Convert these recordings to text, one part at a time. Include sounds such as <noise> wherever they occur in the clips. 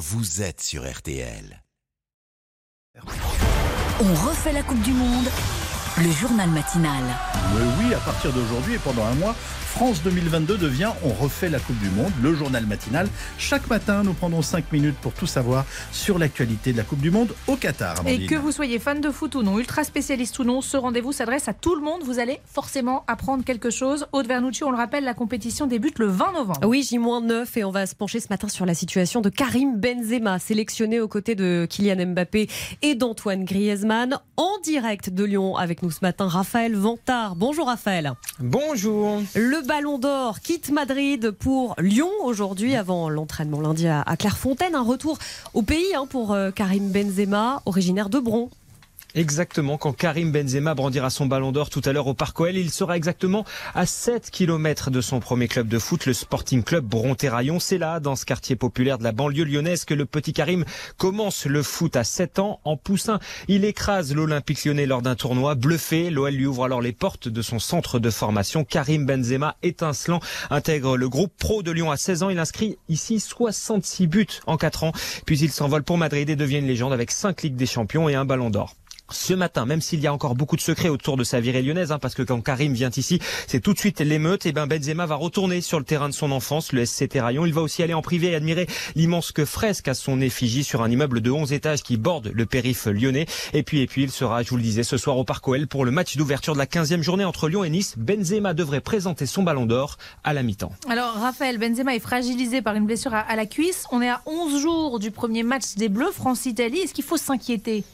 vous êtes sur RTL. On refait la Coupe du Monde, le journal matinal. Mais oui, à partir d'aujourd'hui et pendant un mois, France 2022 devient On refait la Coupe du Monde, le journal matinal. Chaque matin, nous prendrons 5 minutes pour tout savoir sur l'actualité de la Coupe du Monde au Qatar. Et que vous soyez fan de foot ou non, ultra spécialiste ou non, ce rendez-vous s'adresse à tout le monde. Vous allez forcément apprendre quelque chose. Aude Vernucci, on le rappelle, la compétition débute le 20 novembre. Oui, J-9 et on va se pencher ce matin sur la situation de Karim Benzema, sélectionné aux côtés de Kylian Mbappé et d'Antoine Griezmann. En direct de Lyon avec nous ce matin, Raphaël Vantard. Bonjour Raphaël. Bonjour. Le Ballon d'Or quitte Madrid pour Lyon aujourd'hui avant l'entraînement lundi à Clairefontaine. Un retour au pays hein, pour euh, Karim Benzema, originaire de Bron. Exactement, quand Karim Benzema brandira son ballon d'or tout à l'heure au Parc OL, il sera exactement à 7 km de son premier club de foot, le Sporting Club Bronterraillon. C'est là, dans ce quartier populaire de la banlieue lyonnaise, que le petit Karim commence le foot à 7 ans en poussin. Il écrase l'Olympique lyonnais lors d'un tournoi. Bluffé, l'OL lui ouvre alors les portes de son centre de formation. Karim Benzema, étincelant, intègre le groupe pro de Lyon à 16 ans. Il inscrit ici 66 buts en 4 ans. Puis il s'envole pour Madrid et devient une légende avec 5 Ligues des Champions et un ballon d'or ce matin, même s'il y a encore beaucoup de secrets autour de sa virée lyonnaise, hein, parce que quand Karim vient ici, c'est tout de suite l'émeute, et ben Benzema va retourner sur le terrain de son enfance, le SC Terraillon. Il va aussi aller en privé et admirer l'immense fresque à son effigie sur un immeuble de 11 étages qui borde le périph' lyonnais. Et puis, et puis, il sera, je vous le disais, ce soir au Parc OL pour le match d'ouverture de la 15e journée entre Lyon et Nice. Benzema devrait présenter son ballon d'or à la mi-temps. Alors, Raphaël, Benzema est fragilisé par une blessure à la cuisse. On est à 11 jours du premier match des Bleus France-Italie. Est-ce qu'il faut s'inquiéter?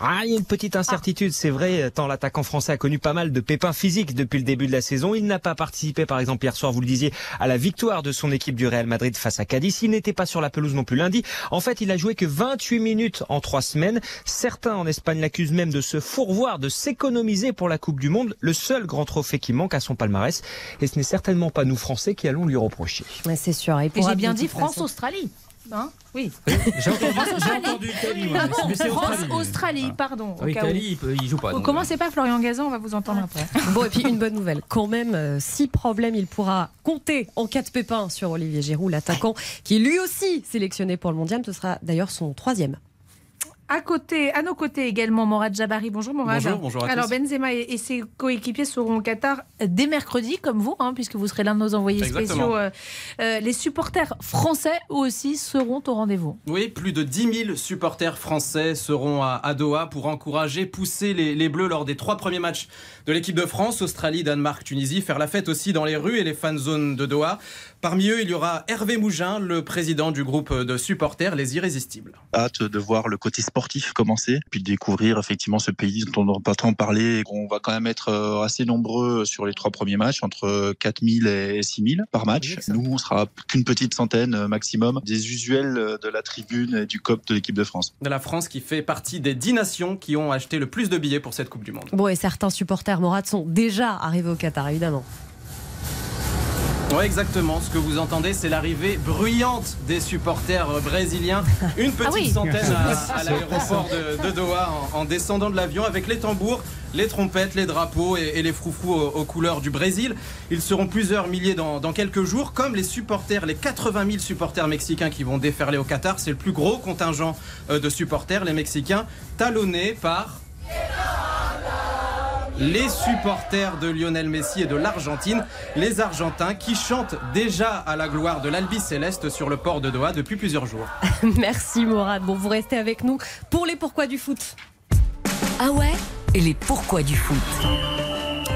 Ah, il y a une petite incertitude, c'est vrai, tant l'attaquant français a connu pas mal de pépins physiques depuis le début de la saison. Il n'a pas participé, par exemple, hier soir, vous le disiez, à la victoire de son équipe du Real Madrid face à Cadiz. Il n'était pas sur la pelouse non plus lundi. En fait, il a joué que 28 minutes en trois semaines. Certains en Espagne l'accusent même de se fourvoir, de s'économiser pour la Coupe du Monde, le seul grand trophée qui manque à son palmarès. Et ce n'est certainement pas nous Français qui allons lui reprocher. c'est sûr. Et, j'ai bien dit France-Australie. Hein oui. J'ai entendu, Italie. mais c'est France, Australie, pardon. Ah Italie, il, joue pas. Vous commencez pas Florian Gazan, on va vous entendre après. <laughs> Bon, et puis une bonne nouvelle. Quand même, euh, si problème, il pourra compter en cas de pépin sur Olivier Giroud, l'attaquant, qui est lui aussi sélectionné pour le mondial. Ce sera d'ailleurs son troisième. À côté, à nos côtés également, Morad Jabari. Bonjour Morad. Bonjour, bonjour à Alors Benzema et, ses coéquipiers seront au Qatar dès mercredi, comme vous, hein, puisque vous serez l'un de nos envoyés spéciaux. Euh, euh, les supporters français aussi seront au rendez-vous. Oui, plus de 10 000 supporters français seront à, Doha pour encourager, pousser les, les, Bleus lors des trois premiers matchs de l'équipe de France, Australie, Danemark, Tunisie, faire la fête aussi dans les rues et les fan zones de Doha. Parmi eux, il y aura Hervé Mougin, le président du groupe de supporters Les Irrésistibles. Hâte de voir le côté sportif commencer, puis de découvrir effectivement ce pays dont on n'a pas tant parlé. On va quand même être euh, assez nombreux sur les trois premiers matchs, entre 4000 et 6000 par match. Nous, on sera qu'une petite centaine euh, maximum des usuels euh, de la tribune et du COP de l'équipe de France. De la France qui fait partie des 10 nations qui ont acheté le plus de billets pour cette Coupe du Monde. Bon, et certains supporters Morad sont déjà arrivés au Qatar, évidemment. Oui, exactement. Ce que vous entendez, c'est l'arrivée bruyante des supporters brésiliens. Une ah petite centaine à, l'aéroport de, Doha en, descendant de l'avion avec les tambours, les trompettes, les drapeaux et, les froufrous aux, couleurs du Brésil. Ils seront plusieurs milliers dans, dans, quelques jours, comme les supporters, les 80 000 supporters mexicains qui vont déferler au Qatar. C'est le plus gros contingent euh, de supporters, les Mexicains, talonnés par les supporters de Lionel Messi et de l'Argentine, les Argentins qui chantent déjà à la gloire de l'Albi Céleste sur le port de Doha depuis plusieurs jours. <laughs> Merci Morad. Bon, vous restez avec nous pour les pourquoi du foot. Ah ouais? Et les pourquoi du foot?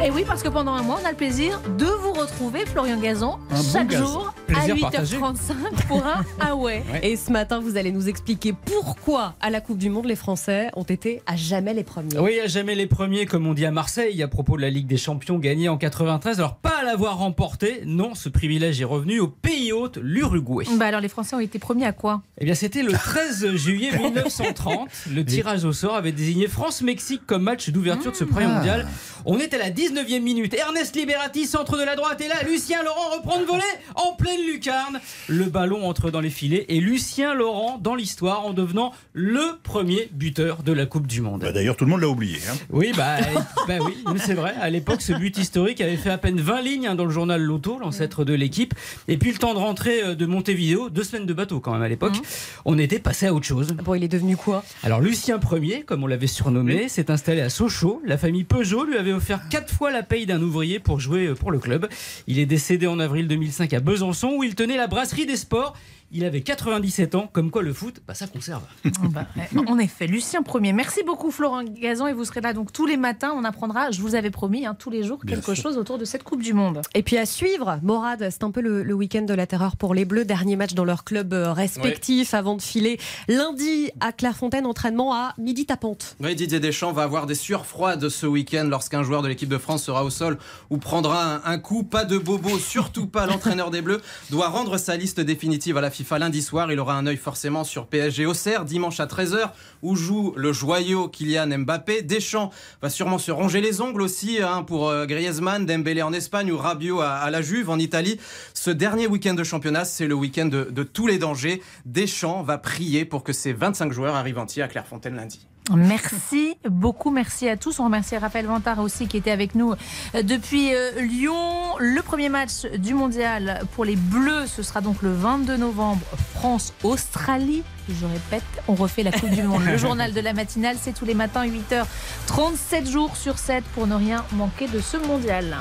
Et oui, parce que pendant un mois, on a le plaisir de vous retrouver, Florian Gazan, chaque jour à 8h35 pour un <laughs> Ah ouais. Et ce matin, vous allez nous expliquer pourquoi à la Coupe du Monde, les Français ont été à jamais les premiers. Oui, à jamais les premiers, comme on dit à Marseille, à propos de la Ligue des Champions gagnée en 93. Alors, pas à l'avoir remporté, non, ce privilège est revenu au pays hôte, l'Uruguay. Bah alors, les Français ont été premiers à quoi? Eh bien, c'était le 13 juillet <laughs> 1930. Le tirage au sort avait désigné France-Mexique comme match d'ouverture de ce premier ah. mondial. On est à la 19e minute. Ernest Liberati, centre de la droite, et là, Lucien Laurent reprend de voler en plein pleine lucarne. Le ballon entre dans les filets et Lucien Laurent dans l'histoire en devenant le premier buteur de la Coupe du Monde. Bah, d'ailleurs, tout le monde l'a oublié. Hein. Oui, bah, <laughs> bah oui, c'est vrai. À l'époque, ce but historique avait fait à peine 20 lignes hein, dans le journal Loto, l'ancêtre de l'équipe. Et puis le temps de rentrer euh, de Montevideo, deux semaines de bateau quand même à l'époque, mmh. on était passé à autre chose. Bon, il est devenu quoi? Alors Lucien Ier, comme on l'avait surnommé, s'est installé à Sochaux. La famille Peugeot lui avait offert quatre fois la paye d'un ouvrier pour jouer euh, pour le club. Il est décédé en avril 2005 à Besançon où il tenait la brasserie des sports il avait 97 ans, comme quoi le foot, bah, ça conserve. Bah, en effet, Lucien Premier. Merci beaucoup Florent Gazan et vous serez là donc tous les matins. On apprendra, je vous avais promis, hein, tous les jours quelque chose autour de cette Coupe du Monde. Et puis à suivre, Morad, c'est un peu le, week-end de la terreur pour les Bleus. Dernier match dans leur club euh, respectif avant de filer lundi à Clairefontaine, entraînement à midi tapante. Oui, Didier Deschamps va avoir des sueurs froides ce week-end lorsqu'un joueur de l'équipe de France sera au sol ou prendra un, coup. Pas de bobo, surtout pas l'entraîneur des Bleus, doit rendre sa liste définitive à la FIFA lundi soir. Il aura un œil forcément sur PSG Auxerre dimanche à 13h où joue le joyau Kylian Mbappé. Deschamps va sûrement se ronger les ongles aussi hein, pour euh, Griezmann, Dembélé en Espagne ou Rabiot à, la Juve en Italie. Ce dernier week-end de championnat, c'est le week-end de, tous les dangers. Deschamps va prier pour que ses 25 joueurs arrivent entiers à Clairefontaine lundi. Merci beaucoup, merci à tous. On remercie Raphaël Vantard aussi qui était avec nous euh, depuis euh, Lyon. Le premier match du mondial pour les Bleus, ce sera donc le 22 novembre, France-Australie. Je répète, on refait la Coupe du Monde. Le journal de la matinale, c'est tous les matins 8h, 37 jours sur 7 pour ne rien manquer de ce mondial.